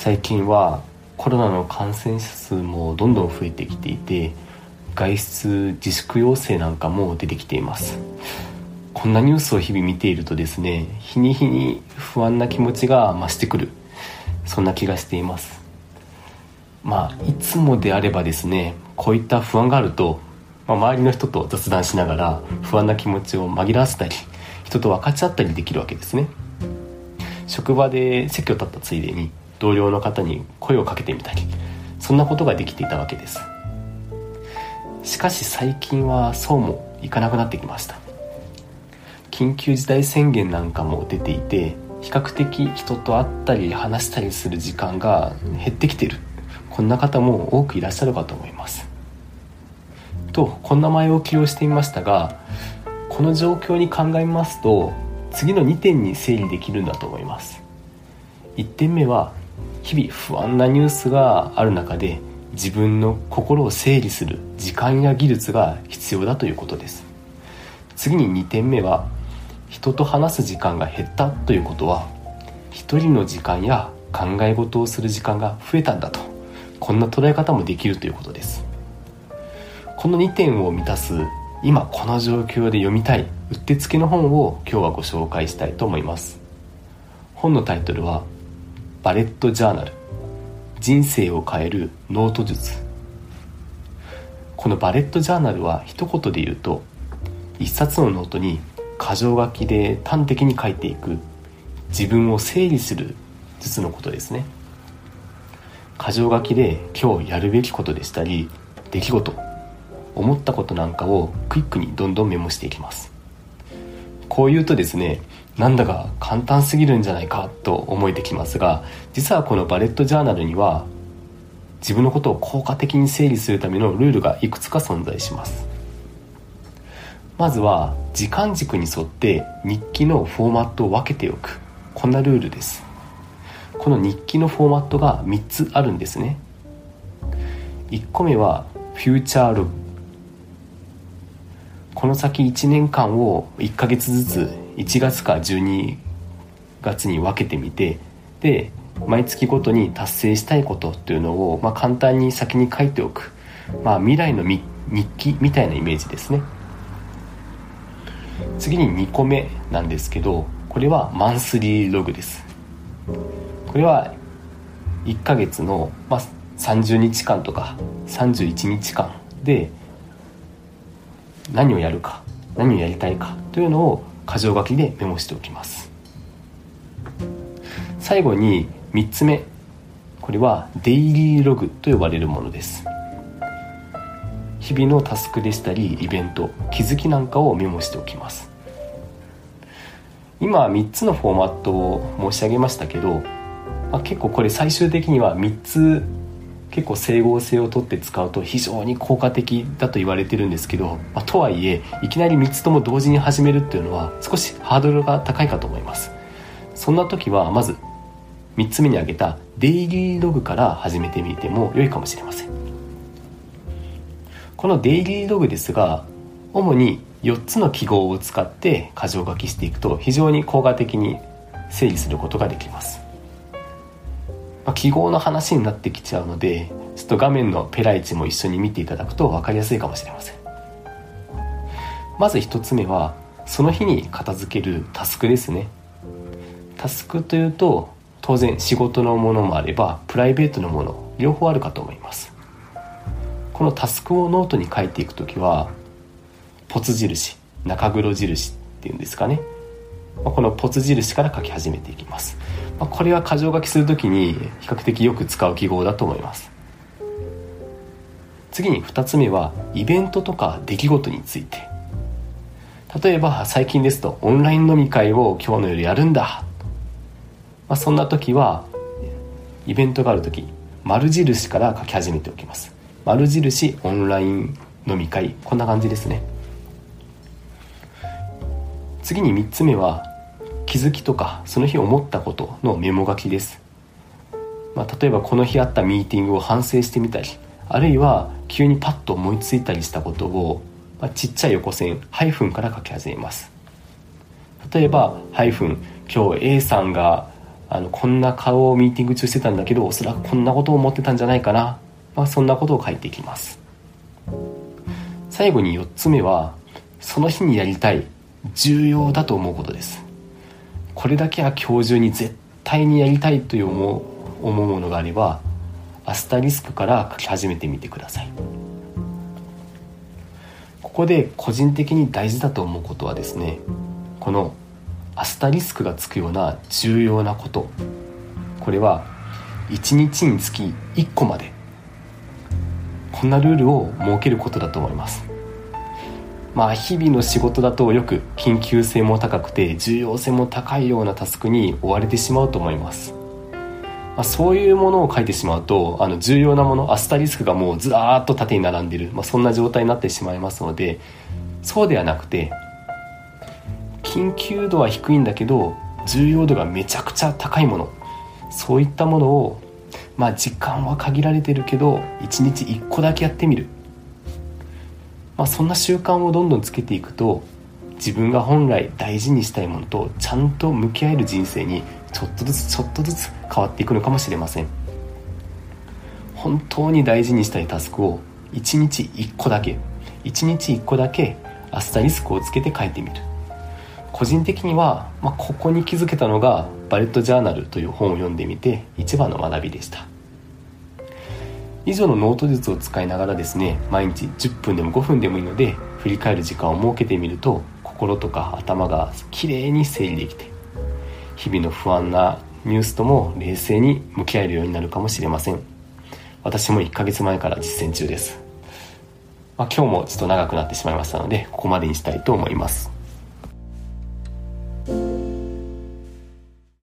最近はコロナの感染者数もどんどん増えてきていて外出自粛要請なんかも出てきています。こんなニュースを日々見ているとですね日に日に不安な気持ちが増してくる。そんな気がしています。まあいつもであればですねこういった不安があると、まあ、周りの人と雑談しながら不安な気持ちを紛らわせたり人と分かち合ったりできるわけですね。職場で席を立ったついでに同僚の方に声をかけてみたりそんなことができていたわけです。しかし最近はそうもいかなくなってきました。緊急事態宣言なんかも出ていて比較的人と会ったり話したりする時間が減ってきている。こんな方も多くいらっしゃるかと思います。とこんな前置きをしてみましたがこの状況に鑑みますと次の2点に整理できるんだと思います。1点目は日々不安なニュースがある中で自分の心を整理する時間や技術が必要だということです。次に2点目は人と話す時間が減ったということは一人の時間や考え事をする時間が増えたんだとこんな捉え方もできるということです。この2点を満たす今この状況で読みたいうってつけの本を今日はご紹介したいと思います。本のタイトルは「バレットジャーナル。人生を変えるノート術」このバレットジャーナルは一言で言うと一冊のノートに箇条書きで端的に書いていく自分を整理する術のことですね。箇条書きで今日やるべきことでしたり出来事思ったことなんかをクイックにどんどんメモしていきます。こう言うとですねなんだか簡単すぎるんじゃないかと思えてきますが実はこのバレットジャーナルには自分のことを効果的に整理するためのルールがいくつか存在します。まずは時間軸に沿って日記のフォーマットを分けておく。こんなルールです。この日記のフォーマットが3つあるんですね。1個目はフューチャーログこの先1年間を1ヶ月ずつ1月か12月に分けてみてで毎月ごとに達成したいことっていうのを、まあ、簡単に先に書いておく、まあ、未来の日記みたいなイメージですね。次に2個目なんですけどこれはマンスリーログです。これは1ヶ月の、まあ、30日間とか31日間で何をやるか何をやりたいかというのを箇条書きでメモしておきます。最後に3つ目。これはデイリーログと呼ばれるものです。日々のタスクでしたりイベント気づきなんかをメモしておきます。今3つのフォーマットを申し上げましたけど、まあ、結構これ最終的には3つ結構整合性をとって使うと非常に効果的だと言われてるんですけど、まあ、とはいえいきなり3つとも同時に始めるっていうのは少しハードルが高いかと思います。そんな時はまず3つ目に挙げたデイリーログから始めてみても良いかもしれません。このデイリーログですが主に4つの記号を使って箇条書きしていくと非常に効果的に整理することができます。まあ、記号の話になってきちゃうのでちょっと画面のペライチも一緒に見ていただくと分かりやすいかもしれません。まず1つ目はその日に片付けるタスクですね。タスクというと当然仕事のものもあればプライベートのもの両方あるかと思います。このタスクをノートに書いていく時はポツ印中黒印っていうんですかね。このポツ印から書き始めていきます。まあ、これは箇条書きするときに比較的よく使う記号だと思います。次に2つ目はイベントとか出来事について。例えば最近ですとオンライン飲み会を今日の夜やるんだ、まあ、そんな時はイベントがある時丸印から書き始めておきます。丸印オンライン飲み会。こんな感じですね。次に3つ目は気づきとかその日思ったことのメモ書きです、まあ、例えばこの日あったミーティングを反省してみたりあるいは急にパッと思いついたりしたことを、まあ、ちっちゃい横線ハイフンから書き始めます。例えばハイフン今日 A さんがあのこんな顔をミーティング中してたんだけどおそらくこんなことを思ってたんじゃないかな、まあ、そんなことを書いていきます。最後に4つ目はその日にやりたい重要だと思うことです。これだけは今日中に絶対にやりたいという思う思うものがあればアスタリスクから書き始めてみてください。ここで個人的に大事だと思うことはですねこのアスタリスクがつくような重要なこと。これは1日につき1個までこんなルールを設けることだと思います。まあ日々の仕事だとよく緊急性も高くて重要性も高いようなタスクに追われてしまうと思います。まあ、そういうものを書いてしまうとあの重要なものアスタリスクがもうずらーっと縦に並んでる、まあ、そんな状態になってしまいますのでそうではなくて緊急度は低いんだけど重要度がめちゃくちゃ高いものそういったものをまあ時間は限られてるけど1日1個だけやってみる、まあ、そんな習慣をどんどんつけていくと自分が本来大事にしたいものとちゃんと向き合える人生にちょっとずつちょっとずつ変わっていくのかもしれません。本当に大事にしたいタスクを1日1個だけ1日1個だけアスタリスクをつけて書いてみる。個人的には、まあ、ここに気づけたのがバレットジャーナルという本を読んでみて一番の学びでした。以上のノート術を使いながらですね毎日10分でも5分でもいいので振り返る時間を設けてみると心とか頭がきれいに整理できて日々の不安なニュースとも冷静に向き合えるようになるかもしれません。私も1ヶ月前から実践中です、まあ、今日もちょっと長くなってしまいましたのでここまでにしたいと思います。